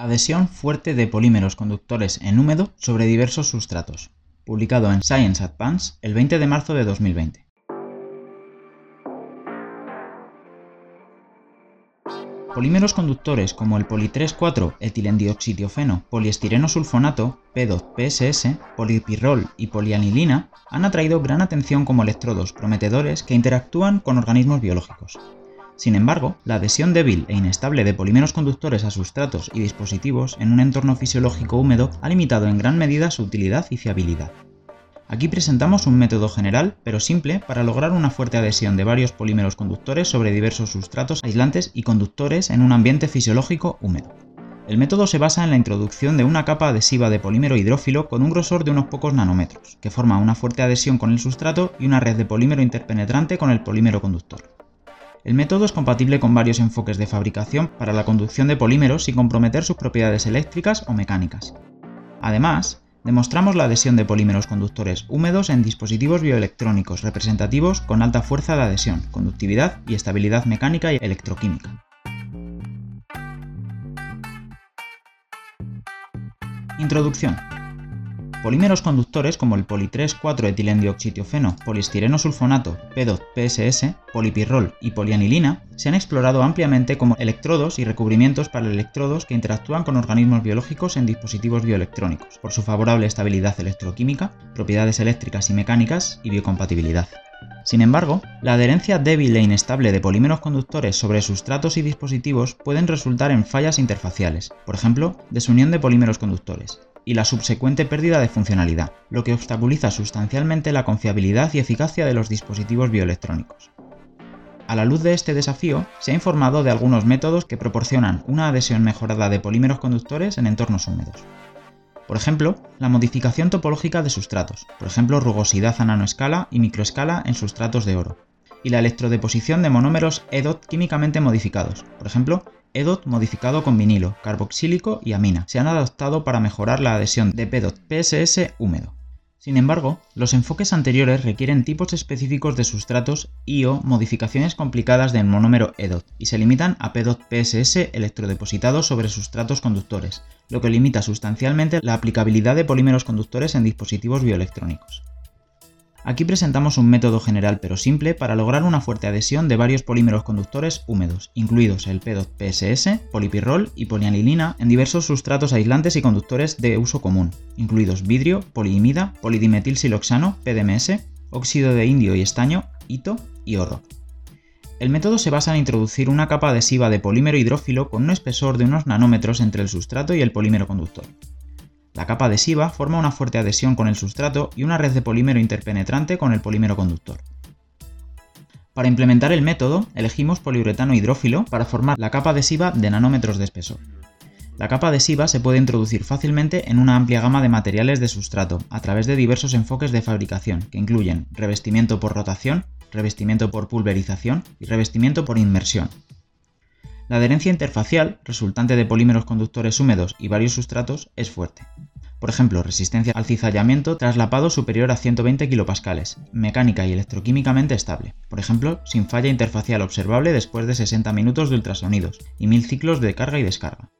Adhesión fuerte de polímeros conductores en húmedo sobre diversos sustratos, publicado en Science Advance el 20 de marzo de 2020. Polímeros conductores como el poli 3,4 etilendioxitiofeno, poliestireno sulfonato, P2PSS, polipirrol y polianilina han atraído gran atención como electrodos prometedores que interactúan con organismos biológicos. Sin embargo, la adhesión débil e inestable de polímeros conductores a sustratos y dispositivos en un entorno fisiológico húmedo ha limitado en gran medida su utilidad y fiabilidad. Aquí presentamos un método general, pero simple, para lograr una fuerte adhesión de varios polímeros conductores sobre diversos sustratos aislantes y conductores en un ambiente fisiológico húmedo. El método se basa en la introducción de una capa adhesiva de polímero hidrófilo con un grosor de unos pocos nanómetros, que forma una fuerte adhesión con el sustrato y una red de polímero interpenetrante con el polímero conductor. El método es compatible con varios enfoques de fabricación para la conducción de polímeros sin comprometer sus propiedades eléctricas o mecánicas. Además, demostramos la adhesión de polímeros conductores húmedos en dispositivos bioelectrónicos representativos con alta fuerza de adhesión, conductividad y estabilidad mecánica y electroquímica. Introducción. Polímeros conductores como el poli 3,4 etilendioxitiofeno, poliestireno sulfonato, P2PSS, polipirrol y polianilina se han explorado ampliamente como electrodos y recubrimientos para electrodos que interactúan con organismos biológicos en dispositivos bioelectrónicos, por su favorable estabilidad electroquímica, propiedades eléctricas y mecánicas y biocompatibilidad. Sin embargo, la adherencia débil e inestable de polímeros conductores sobre sustratos y dispositivos pueden resultar en fallas interfaciales, por ejemplo, desunión de polímeros conductores, y la subsecuente pérdida de funcionalidad, lo que obstaculiza sustancialmente la confiabilidad y eficacia de los dispositivos bioelectrónicos. A la luz de este desafío, se ha informado de algunos métodos que proporcionan una adhesión mejorada de polímeros conductores en entornos húmedos. Por ejemplo, la modificación topológica de sustratos, por ejemplo rugosidad a nanoescala y microescala en sustratos de oro, y la electrodeposición de monómeros EDOT químicamente modificados, por ejemplo EDOT modificado con vinilo, carboxílico y amina se han adaptado para mejorar la adhesión de PEDOT PSS húmedo. Sin embargo, los enfoques anteriores requieren tipos específicos de sustratos y o modificaciones complicadas del monómero EDOT y se limitan a PEDOT PSS electrodepositados sobre sustratos conductores, lo que limita sustancialmente la aplicabilidad de polímeros conductores en dispositivos bioelectrónicos. Aquí presentamos un método general pero simple para lograr una fuerte adhesión de varios polímeros conductores húmedos, incluidos el P2PSS, polipirrol y polianilina en diversos sustratos aislantes y conductores de uso común, incluidos vidrio, poliimida, polidimetilsiloxano, PDMS, óxido de indio y estaño, hito y oro. El método se basa en introducir una capa adhesiva de polímero hidrófilo con un espesor de unos nanómetros entre el sustrato y el polímero conductor. La capa adhesiva forma una fuerte adhesión con el sustrato y una red de polímero interpenetrante con el polímero conductor. Para implementar el método, elegimos poliuretano hidrófilo para formar la capa adhesiva de nanómetros de espesor. La capa adhesiva se puede introducir fácilmente en una amplia gama de materiales de sustrato a través de diversos enfoques de fabricación que incluyen revestimiento por rotación, revestimiento por pulverización y revestimiento por inmersión. La adherencia interfacial, resultante de polímeros conductores húmedos y varios sustratos, es fuerte. Por ejemplo, resistencia al cizallamiento traslapado superior a 120 kPa, mecánica y electroquímicamente estable, por ejemplo, sin falla interfacial observable después de 60 minutos de ultrasonidos y 1000 ciclos de carga y descarga.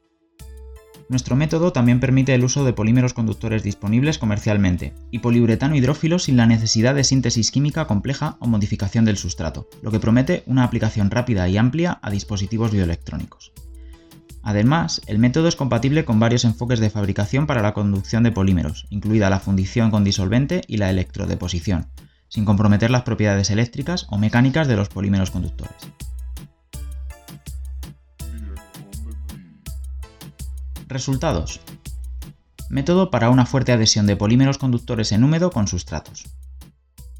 Nuestro método también permite el uso de polímeros conductores disponibles comercialmente y poliuretano hidrófilo sin la necesidad de síntesis química compleja o modificación del sustrato, lo que promete una aplicación rápida y amplia a dispositivos bioelectrónicos. Además, el método es compatible con varios enfoques de fabricación para la conducción de polímeros, incluida la fundición con disolvente y la electrodeposición, sin comprometer las propiedades eléctricas o mecánicas de los polímeros conductores. Resultados. Método para una fuerte adhesión de polímeros conductores en húmedo con sustratos.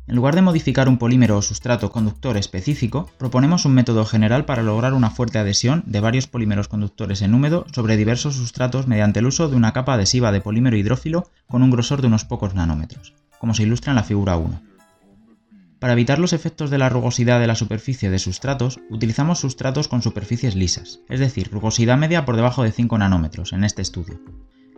En lugar de modificar un polímero o sustrato conductor específico, proponemos un método general para lograr una fuerte adhesión de varios polímeros conductores en húmedo sobre diversos sustratos mediante el uso de una capa adhesiva de polímero hidrófilo con un grosor de unos pocos nanómetros, como se ilustra en la figura 1. Para evitar los efectos de la rugosidad de la superficie de sustratos, utilizamos sustratos con superficies lisas, es decir, rugosidad media por debajo de 5 nanómetros en este estudio.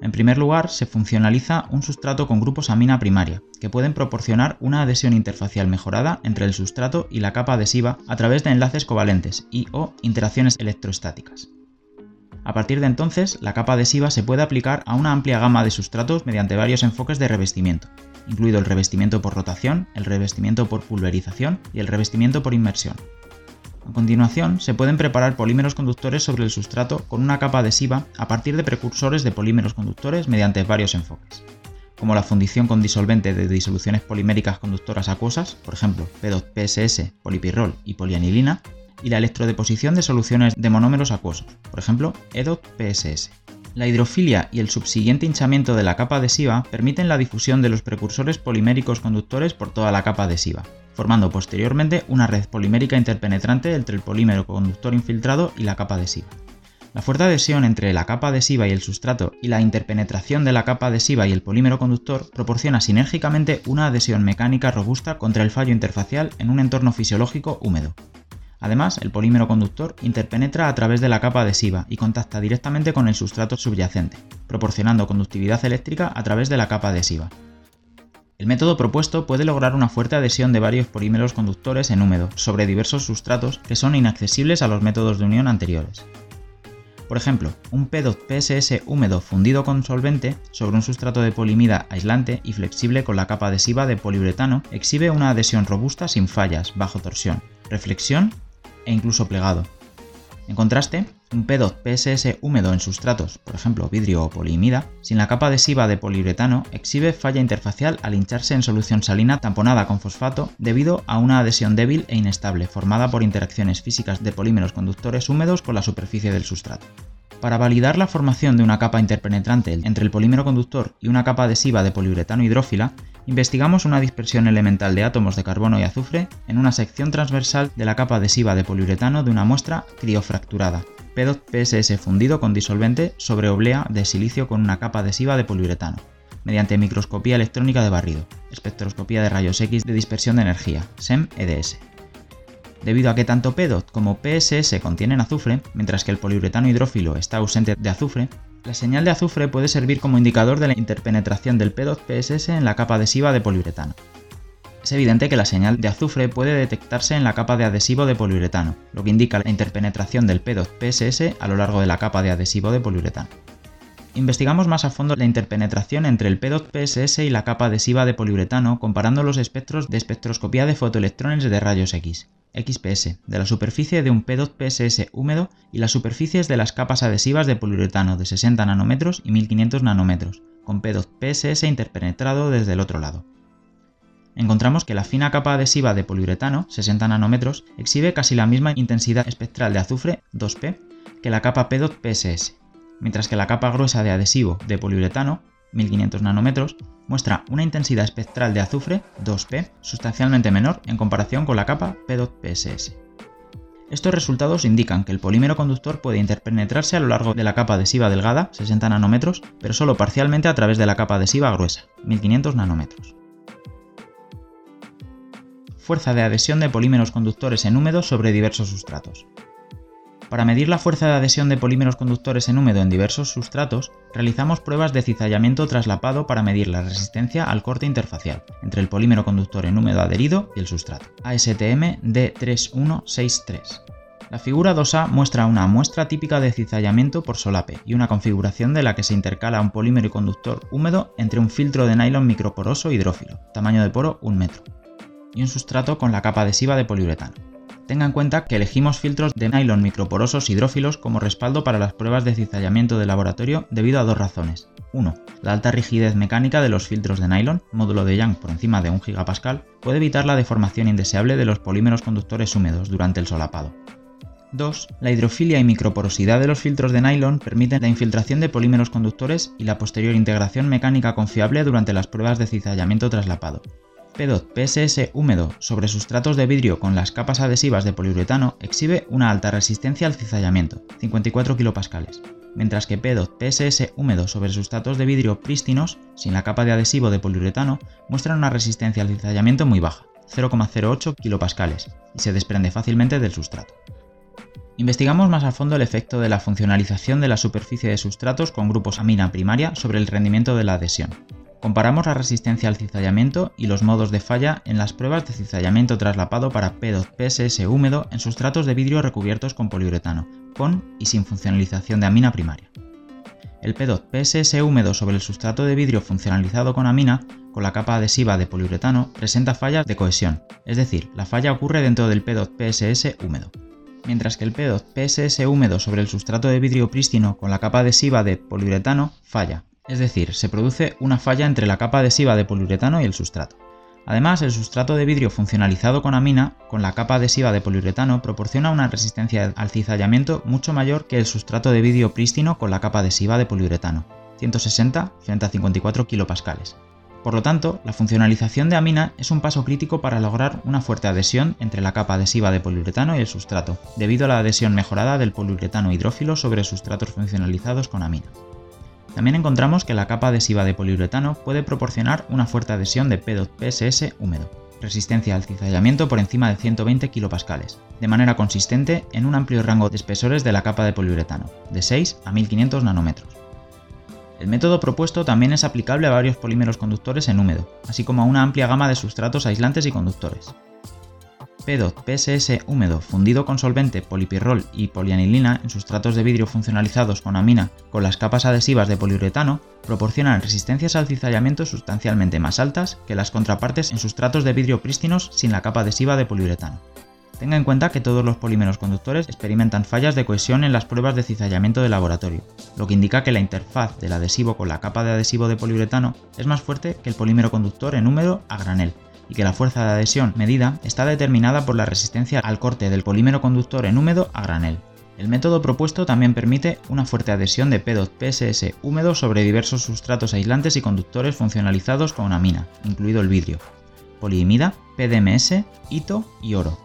En primer lugar, se funcionaliza un sustrato con grupos amina primaria, que pueden proporcionar una adhesión interfacial mejorada entre el sustrato y la capa adhesiva a través de enlaces covalentes y o interacciones electrostáticas. A partir de entonces, la capa adhesiva se puede aplicar a una amplia gama de sustratos mediante varios enfoques de revestimiento, incluido el revestimiento por rotación, el revestimiento por pulverización y el revestimiento por inmersión. A continuación, se pueden preparar polímeros conductores sobre el sustrato con una capa adhesiva a partir de precursores de polímeros conductores mediante varios enfoques, como la fundición con disolvente de disoluciones poliméricas conductoras acuosas, por ejemplo, P2PSS, polipirrol y polianilina, y la electrodeposición de soluciones de monómeros acuosos, por ejemplo, EDOT-PSS. La hidrofilia y el subsiguiente hinchamiento de la capa adhesiva permiten la difusión de los precursores poliméricos conductores por toda la capa adhesiva, formando posteriormente una red polimérica interpenetrante entre el polímero conductor infiltrado y la capa adhesiva. La fuerte adhesión entre la capa adhesiva y el sustrato y la interpenetración de la capa adhesiva y el polímero conductor proporciona sinérgicamente una adhesión mecánica robusta contra el fallo interfacial en un entorno fisiológico húmedo. Además, el polímero conductor interpenetra a través de la capa adhesiva y contacta directamente con el sustrato subyacente, proporcionando conductividad eléctrica a través de la capa adhesiva. El método propuesto puede lograr una fuerte adhesión de varios polímeros conductores en húmedo sobre diversos sustratos que son inaccesibles a los métodos de unión anteriores. Por ejemplo, un P2PSS húmedo fundido con solvente sobre un sustrato de polimida aislante y flexible con la capa adhesiva de poliuretano exhibe una adhesión robusta sin fallas, bajo torsión, reflexión e incluso plegado. En contraste, un P2PSS húmedo en sustratos, por ejemplo vidrio o polimida, sin la capa adhesiva de poliuretano, exhibe falla interfacial al hincharse en solución salina tamponada con fosfato debido a una adhesión débil e inestable formada por interacciones físicas de polímeros conductores húmedos con la superficie del sustrato. Para validar la formación de una capa interpenetrante entre el polímero conductor y una capa adhesiva de poliuretano hidrófila, investigamos una dispersión elemental de átomos de carbono y azufre en una sección transversal de la capa adhesiva de poliuretano de una muestra criofracturada, PEDOT-PSS fundido con disolvente sobre oblea de silicio con una capa adhesiva de poliuretano, mediante microscopía electrónica de barrido, espectroscopía de rayos X de dispersión de energía, SEM-EDS. Debido a que tanto PEDOT como PSS contienen azufre, mientras que el poliuretano hidrófilo está ausente de azufre, la señal de azufre puede servir como indicador de la interpenetración del PEDOT-PSS en la capa adhesiva de poliuretano. Es evidente que la señal de azufre puede detectarse en la capa de adhesivo de poliuretano, lo que indica la interpenetración del PEDOT-PSS a lo largo de la capa de adhesivo de poliuretano. Investigamos más a fondo la interpenetración entre el PEDOT-PSS y la capa adhesiva de poliuretano comparando los espectros de espectroscopía de fotoelectrones de rayos X. XPS, de la superficie de un PEDOT-PSS húmedo y las superficies de las capas adhesivas de poliuretano de 60 nanómetros y 1500 nanómetros, con PEDOT-PSS interpenetrado desde el otro lado. Encontramos que la fina capa adhesiva de poliuretano, 60 nanómetros, exhibe casi la misma intensidad espectral de azufre, 2P, que la capa PEDOT-PSS, mientras que la capa gruesa de adhesivo de poliuretano, 1500 nanómetros, muestra una intensidad espectral de azufre, 2P, sustancialmente menor en comparación con la capa PEDOT-PSS. Estos resultados indican que el polímero conductor puede interpenetrarse a lo largo de la capa adhesiva delgada, 60 nanómetros, pero solo parcialmente a través de la capa adhesiva gruesa, 1500 nanómetros. Fuerza de adhesión de polímeros conductores en húmedo sobre diversos sustratos. Para medir la fuerza de adhesión de polímeros conductores en húmedo en diversos sustratos, realizamos pruebas de cizallamiento traslapado para medir la resistencia al corte interfacial entre el polímero conductor en húmedo adherido y el sustrato. ASTM D3163. La figura 2A muestra una muestra típica de cizallamiento por solape y una configuración de la que se intercala un polímero conductor húmedo entre un filtro de nylon microporoso hidrófilo, tamaño de poro 1 metro, y un sustrato con la capa adhesiva de poliuretano. Tenga en cuenta que elegimos filtros de nylon microporosos hidrófilos como respaldo para las pruebas de cizallamiento de laboratorio debido a dos razones. 1. La alta rigidez mecánica de los filtros de nylon, módulo de Young por encima de 1 GPa, puede evitar la deformación indeseable de los polímeros conductores húmedos durante el solapado. 2. La hidrofilia y microporosidad de los filtros de nylon permiten la infiltración de polímeros conductores y la posterior integración mecánica confiable durante las pruebas de cizallamiento traslapado. PEDOT PSS húmedo sobre sustratos de vidrio con las capas adhesivas de poliuretano exhibe una alta resistencia al cizallamiento, 54 kPa, mientras que PEDOT PSS húmedo sobre sustratos de vidrio prístinos, sin la capa de adhesivo de poliuretano, muestra una resistencia al cizallamiento muy baja, 0,08 kPa, y se desprende fácilmente del sustrato. Investigamos más a fondo el efecto de la funcionalización de la superficie de sustratos con grupos amina primaria sobre el rendimiento de la adhesión. Comparamos la resistencia al cizallamiento y los modos de falla en las pruebas de cizallamiento traslapado para P2PSS húmedo en sustratos de vidrio recubiertos con poliuretano, con y sin funcionalización de amina primaria. El P2PSS húmedo sobre el sustrato de vidrio funcionalizado con amina, con la capa adhesiva de poliuretano, presenta fallas de cohesión, es decir, la falla ocurre dentro del P2PSS húmedo. Mientras que el P2PSS húmedo sobre el sustrato de vidrio prístino con la capa adhesiva de poliuretano falla, es decir, se produce una falla entre la capa adhesiva de poliuretano y el sustrato. Además, el sustrato de vidrio funcionalizado con amina, con la capa adhesiva de poliuretano, proporciona una resistencia al cizallamiento mucho mayor que el sustrato de vidrio prístino con la capa adhesiva de poliuretano, 160 frente a 54 kPa. Por lo tanto, la funcionalización de amina es un paso crítico para lograr una fuerte adhesión entre la capa adhesiva de poliuretano y el sustrato, debido a la adhesión mejorada del poliuretano hidrófilo sobre sustratos funcionalizados con amina. También encontramos que la capa adhesiva de poliuretano puede proporcionar una fuerte adhesión de P2PSS húmedo, resistencia al cizallamiento por encima de 120 kPa, de manera consistente en un amplio rango de espesores de la capa de poliuretano, de 6 a 1500 nanómetros. El método propuesto también es aplicable a varios polímeros conductores en húmedo, así como a una amplia gama de sustratos aislantes y conductores. PEDOT PSS húmedo fundido con solvente, polipirrol y polianilina en sustratos de vidrio funcionalizados con amina con las capas adhesivas de poliuretano proporcionan resistencias al cizallamiento sustancialmente más altas que las contrapartes en sustratos de vidrio prístinos sin la capa adhesiva de poliuretano. Tenga en cuenta que todos los polímeros conductores experimentan fallas de cohesión en las pruebas de cizallamiento de laboratorio, lo que indica que la interfaz del adhesivo con la capa de adhesivo de poliuretano es más fuerte que el polímero conductor en húmedo a granel, y que la fuerza de adhesión medida está determinada por la resistencia al corte del polímero conductor en húmedo a granel. El método propuesto también permite una fuerte adhesión de P2PSS húmedo sobre diversos sustratos aislantes y conductores funcionalizados con amina, incluido el vidrio, poliimida, PDMS, hito y oro.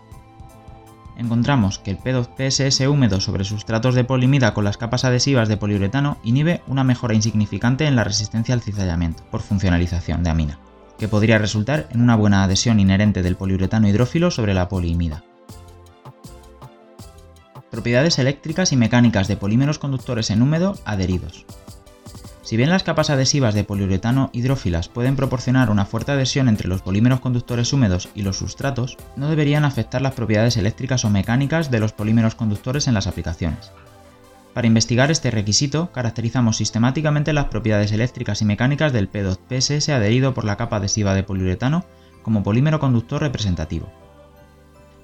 Encontramos que el P2PSS húmedo sobre sustratos de polimida con las capas adhesivas de poliuretano inhibe una mejora insignificante en la resistencia al cizallamiento por funcionalización de amina que podría resultar en una buena adhesión inherente del poliuretano hidrófilo sobre la poliimida. Propiedades eléctricas y mecánicas de polímeros conductores en húmedo adheridos. Si bien las capas adhesivas de poliuretano hidrófilas pueden proporcionar una fuerte adhesión entre los polímeros conductores húmedos y los sustratos, no deberían afectar las propiedades eléctricas o mecánicas de los polímeros conductores en las aplicaciones. Para investigar este requisito, caracterizamos sistemáticamente las propiedades eléctricas y mecánicas del P2PSS adherido por la capa adhesiva de poliuretano como polímero conductor representativo.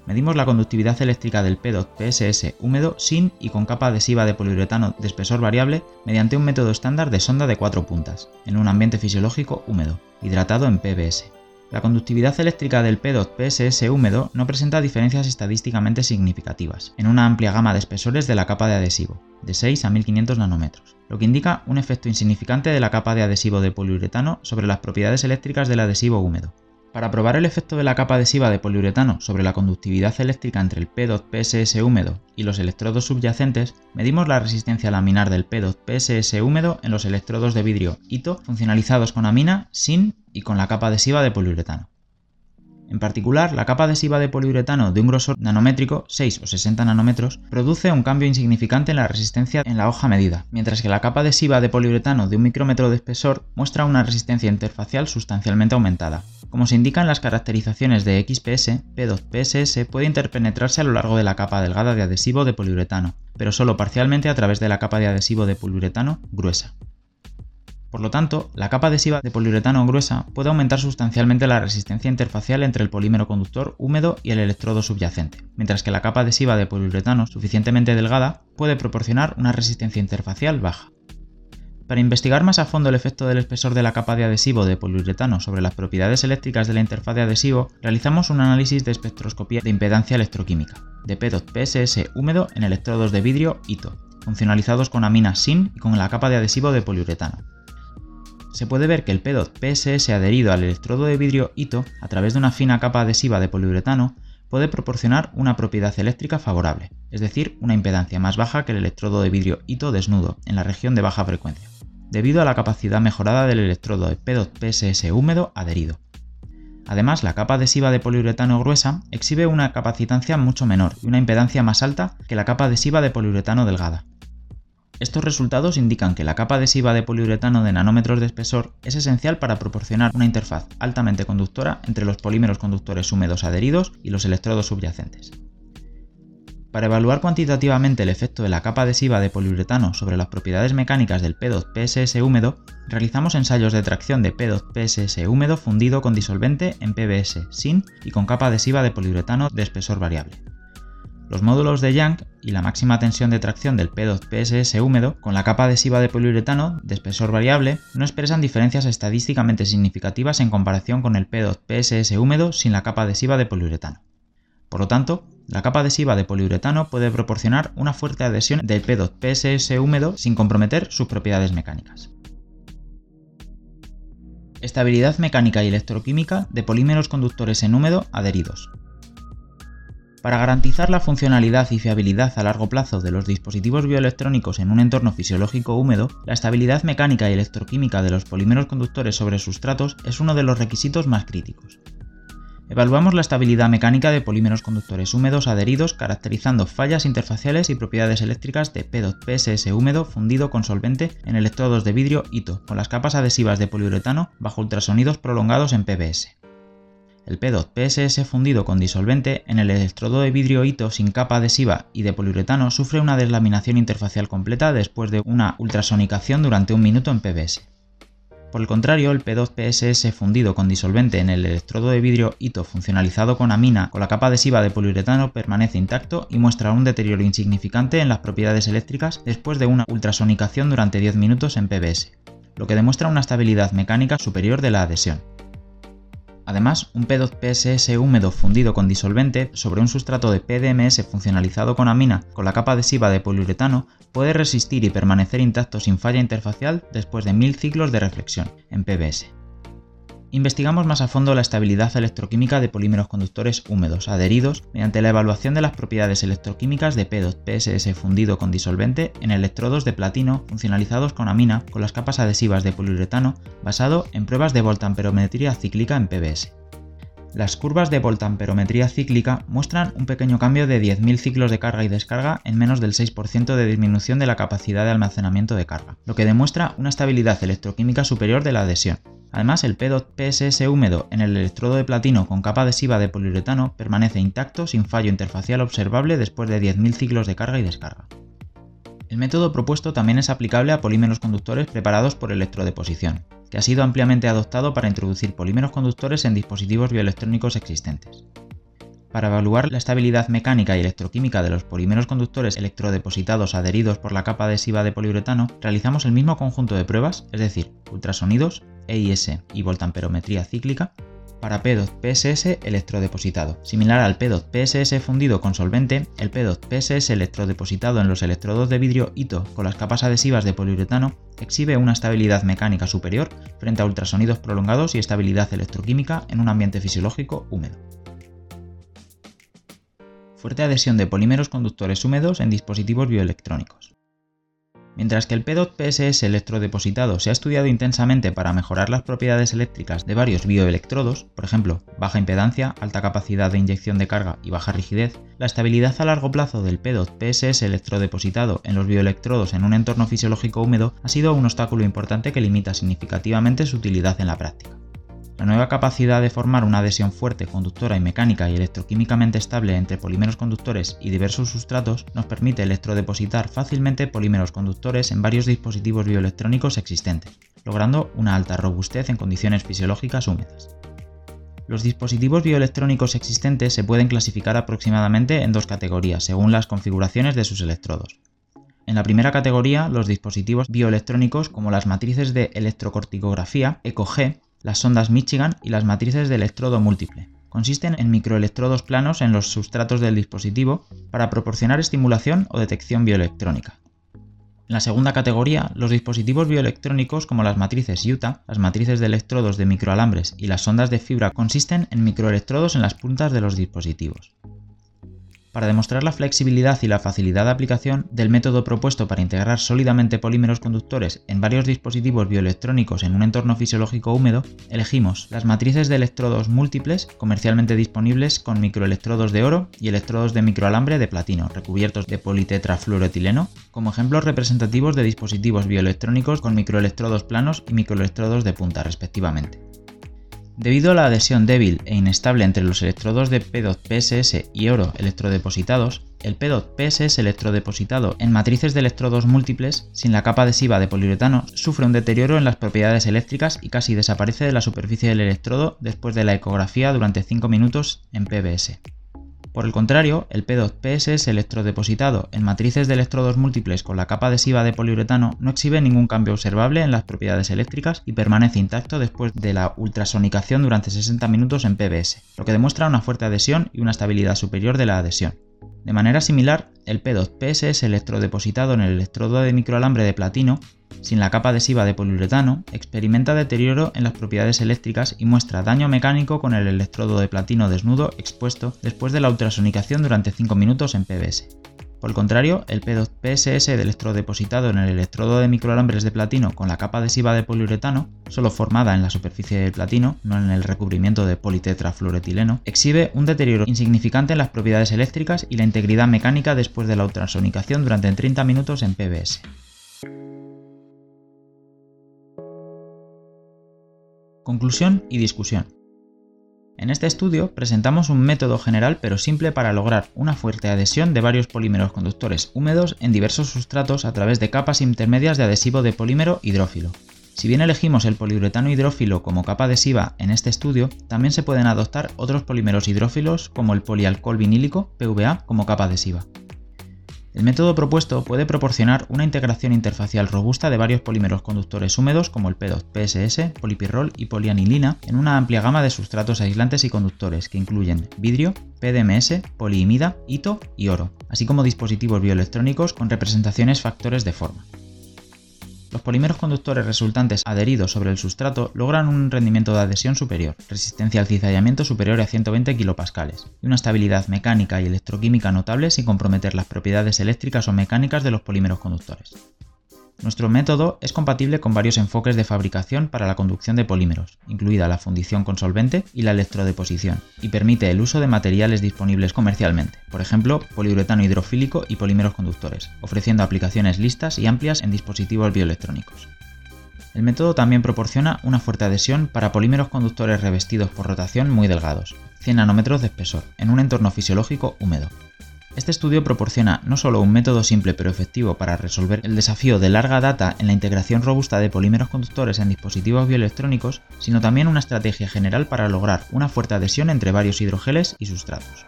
Medimos la conductividad eléctrica del P2PSS húmedo sin y con capa adhesiva de poliuretano de espesor variable mediante un método estándar de sonda de cuatro puntas, en un ambiente fisiológico húmedo, hidratado en PBS. La conductividad eléctrica del P2PSS húmedo no presenta diferencias estadísticamente significativas, en una amplia gama de espesores de la capa de adhesivo, de 6 a 1500 nanómetros, lo que indica un efecto insignificante de la capa de adhesivo de poliuretano sobre las propiedades eléctricas del adhesivo húmedo. Para probar el efecto de la capa adhesiva de poliuretano sobre la conductividad eléctrica entre el P2PSS húmedo y los electrodos subyacentes, medimos la resistencia laminar del P2PSS húmedo en los electrodos de vidrio ITO funcionalizados con amina, SIN y con la capa adhesiva de poliuretano. En particular, la capa adhesiva de poliuretano de un grosor nanométrico, 6 o 60 nanómetros, produce un cambio insignificante en la resistencia en la hoja medida, mientras que la capa adhesiva de poliuretano de un micrómetro de espesor muestra una resistencia interfacial sustancialmente aumentada. Como se indica en las caracterizaciones de XPS, P2PSS puede interpenetrarse a lo largo de la capa delgada de adhesivo de poliuretano, pero solo parcialmente a través de la capa de adhesivo de poliuretano gruesa. Por lo tanto, la capa adhesiva de poliuretano gruesa puede aumentar sustancialmente la resistencia interfacial entre el polímero conductor húmedo y el electrodo subyacente, mientras que la capa adhesiva de poliuretano suficientemente delgada puede proporcionar una resistencia interfacial baja. Para investigar más a fondo el efecto del espesor de la capa de adhesivo de poliuretano sobre las propiedades eléctricas de la interfaz de adhesivo, realizamos un análisis de espectroscopía de impedancia electroquímica, de PEDOT-PSS húmedo en electrodos de vidrio ITO, funcionalizados con amina SIN y con la capa de adhesivo de poliuretano se puede ver que el PEDOT PSS adherido al electrodo de vidrio ITO a través de una fina capa adhesiva de poliuretano puede proporcionar una propiedad eléctrica favorable, es decir, una impedancia más baja que el electrodo de vidrio ITO desnudo en la región de baja frecuencia, debido a la capacidad mejorada del electrodo de PEDOT PSS húmedo adherido. Además, la capa adhesiva de poliuretano gruesa exhibe una capacitancia mucho menor y una impedancia más alta que la capa adhesiva de poliuretano delgada, Estos resultados indican que la capa adhesiva de poliuretano de nanómetros de espesor es esencial para proporcionar una interfaz altamente conductora entre los polímeros conductores húmedos adheridos y los electrodos subyacentes. Para evaluar cuantitativamente el efecto de la capa adhesiva de poliuretano sobre las propiedades mecánicas del PEDOT PSS húmedo, realizamos ensayos de tracción de PEDOT PSS húmedo fundido con disolvente en PBS, sin y con capa adhesiva de poliuretano de espesor variable. Los módulos de Young y la máxima tensión de tracción del PEDOT PSS húmedo con la capa adhesiva de poliuretano de espesor variable no expresan diferencias estadísticamente significativas en comparación con el PEDOT PSS húmedo sin la capa adhesiva de poliuretano. Por lo tanto, la capa adhesiva de poliuretano puede proporcionar una fuerte adhesión del PEDOT PSS húmedo sin comprometer sus propiedades mecánicas. Estabilidad mecánica y electroquímica de polímeros conductores en húmedo adheridos. Para garantizar la funcionalidad y fiabilidad a largo plazo de los dispositivos bioelectrónicos en un entorno fisiológico húmedo, la estabilidad mecánica y electroquímica de los polímeros conductores sobre sustratos es uno de los requisitos más críticos. Evaluamos la estabilidad mecánica de polímeros conductores húmedos adheridos caracterizando fallas interfaciales y propiedades eléctricas de PEDOT PSS húmedo fundido con solvente en electrodos de vidrio ITO con las capas adhesivas de poliuretano bajo ultrasonidos prolongados en PBS. El PEDOT PSS fundido con disolvente en el electrodo de vidrio hito sin capa adhesiva y de poliuretano sufre una deslaminación interfacial completa después de una ultrasonicación durante un minuto en PBS. Por el contrario, el PEDOT PSS fundido con disolvente en el electrodo de vidrio hito funcionalizado con amina con la capa adhesiva de poliuretano permanece intacto y muestra un deterioro insignificante en las propiedades eléctricas después de una ultrasonicación durante 10 minutos en PBS, lo que demuestra una estabilidad mecánica superior de la adhesión. Además, un PEDOT PSS húmedo fundido con disolvente sobre un sustrato de PDMS funcionalizado con amina con la capa adhesiva de poliuretano puede resistir y permanecer intacto sin falla interfacial después de mil ciclos de reflexión, en PBS. Investigamos más a fondo la estabilidad electroquímica de polímeros conductores húmedos adheridos mediante la evaluación de las propiedades electroquímicas de PEDOT PSS fundido con disolvente en electrodos de platino funcionalizados con amina con las capas adhesivas de poliuretano basado en pruebas de voltamperometría cíclica en PBS. Las curvas de voltamperometría cíclica muestran un pequeño cambio de 10.000 ciclos de carga y descarga en menos del 6% de disminución de la capacidad de almacenamiento de carga, lo que demuestra una estabilidad electroquímica superior de la adhesión. Además, el PEDOT PSS húmedo en el electrodo de platino con capa adhesiva de poliuretano permanece intacto sin fallo interfacial observable después de 10.000 ciclos de carga y descarga. El método propuesto también es aplicable a polímeros conductores preparados por electrodeposición, que ha sido ampliamente adoptado para introducir polímeros conductores en dispositivos bioelectrónicos existentes. Para evaluar la estabilidad mecánica y electroquímica de los polímeros conductores electrodepositados adheridos por la capa adhesiva de poliuretano, realizamos el mismo conjunto de pruebas, es decir, ultrasonidos, EIS y voltamperometría cíclica, para PEDOT PSS electrodepositado. Similar al PEDOT PSS fundido con solvente, el PEDOT PSS electrodepositado en los electrodos de vidrio ITO con las capas adhesivas de poliuretano exhibe una estabilidad mecánica superior frente a ultrasonidos prolongados y estabilidad electroquímica en un ambiente fisiológico húmedo fuerte adhesión de polímeros conductores húmedos en dispositivos bioelectrónicos. Mientras que el PEDOT PSS electrodepositado se ha estudiado intensamente para mejorar las propiedades eléctricas de varios bioelectrodos, por ejemplo, baja impedancia, alta capacidad de inyección de carga y baja rigidez, la estabilidad a largo plazo del PEDOT PSS electrodepositado en los bioelectrodos en un entorno fisiológico húmedo ha sido un obstáculo importante que limita significativamente su utilidad en la práctica. La nueva capacidad de formar una adhesión fuerte, conductora y mecánica y electroquímicamente estable entre polímeros conductores y diversos sustratos nos permite electrodepositar fácilmente polímeros conductores en varios dispositivos bioelectrónicos existentes, logrando una alta robustez en condiciones fisiológicas húmedas. Los dispositivos bioelectrónicos existentes se pueden clasificar aproximadamente en dos categorías según las configuraciones de sus electrodos. En la primera categoría, los dispositivos bioelectrónicos como las matrices de electrocorticografía ECOG las sondas Michigan y las matrices de electrodo múltiple. Consisten en microelectrodos planos en los sustratos del dispositivo para proporcionar estimulación o detección bioelectrónica. En la segunda categoría, los dispositivos bioelectrónicos como las matrices Utah, las matrices de electrodos de microalambres y las sondas de fibra consisten en microelectrodos en las puntas de los dispositivos. Para demostrar la flexibilidad y la facilidad de aplicación del método propuesto para integrar sólidamente polímeros conductores en varios dispositivos bioelectrónicos en un entorno fisiológico húmedo, elegimos las matrices de electrodos múltiples comercialmente disponibles con microelectrodos de oro y electrodos de microalambre de platino recubiertos de politetrafluoretileno como ejemplos representativos de dispositivos bioelectrónicos con microelectrodos planos y microelectrodos de punta respectivamente. Debido a la adhesión débil e inestable entre los electrodos de PDOT-PSS y oro electrodepositados, el PDOT-PSS electrodepositado en matrices de electrodos múltiples sin la capa adhesiva de poliuretano sufre un deterioro en las propiedades eléctricas y casi desaparece de la superficie del electrodo después de la ecografía durante 5 minutos en PBS. Por el contrario, el P2PSS electrodepositado en matrices de electrodos múltiples con la capa adhesiva de poliuretano no exhibe ningún cambio observable en las propiedades eléctricas y permanece intacto después de la ultrasonicación durante 60 minutos en PBS, lo que demuestra una fuerte adhesión y una estabilidad superior de la adhesión. De manera similar, el P2PSS electrodepositado en el electrodo de microalambre de platino sin la capa adhesiva de poliuretano, experimenta deterioro en las propiedades eléctricas y muestra daño mecánico con el electrodo de platino desnudo expuesto después de la ultrasonicación durante 5 minutos en PBS. Por el contrario, el PSS de electrodo depositado en el electrodo de microalambres de platino con la capa adhesiva de poliuretano, solo formada en la superficie del platino, no en el recubrimiento de politetrafluoretileno, exhibe un deterioro insignificante en las propiedades eléctricas y la integridad mecánica después de la ultrasonicación durante 30 minutos en PBS. Conclusión y discusión. En este estudio presentamos un método general pero simple para lograr una fuerte adhesión de varios polímeros conductores húmedos en diversos sustratos a través de capas intermedias de adhesivo de polímero hidrófilo. Si bien elegimos el poliuretano hidrófilo como capa adhesiva en este estudio, también se pueden adoptar otros polímeros hidrófilos como el polialcohol vinílico, PVA, como capa adhesiva. El método propuesto puede proporcionar una integración interfacial robusta de varios polímeros conductores húmedos como el PEDOT, PSS, polipirrol y polianilina en una amplia gama de sustratos aislantes y conductores que incluyen vidrio, PDMS, poliimida, hito y oro, así como dispositivos bioelectrónicos con representaciones factores de forma. Los polímeros conductores resultantes adheridos sobre el sustrato logran un rendimiento de adhesión superior, resistencia al cizallamiento superior a 120 kPa y una estabilidad mecánica y electroquímica notable sin comprometer las propiedades eléctricas o mecánicas de los polímeros conductores. Nuestro método es compatible con varios enfoques de fabricación para la conducción de polímeros, incluida la fundición con solvente y la electrodeposición, y permite el uso de materiales disponibles comercialmente, por ejemplo, poliuretano hidrofílico y polímeros conductores, ofreciendo aplicaciones listas y amplias en dispositivos bioelectrónicos. El método también proporciona una fuerte adhesión para polímeros conductores revestidos por rotación muy delgados, 100 nanómetros de espesor, en un entorno fisiológico húmedo, este estudio proporciona no solo un método simple pero efectivo para resolver el desafío de larga data en la integración robusta de polímeros conductores en dispositivos bioelectrónicos, sino también una estrategia general para lograr una fuerte adhesión entre varios hidrogeles y sustratos.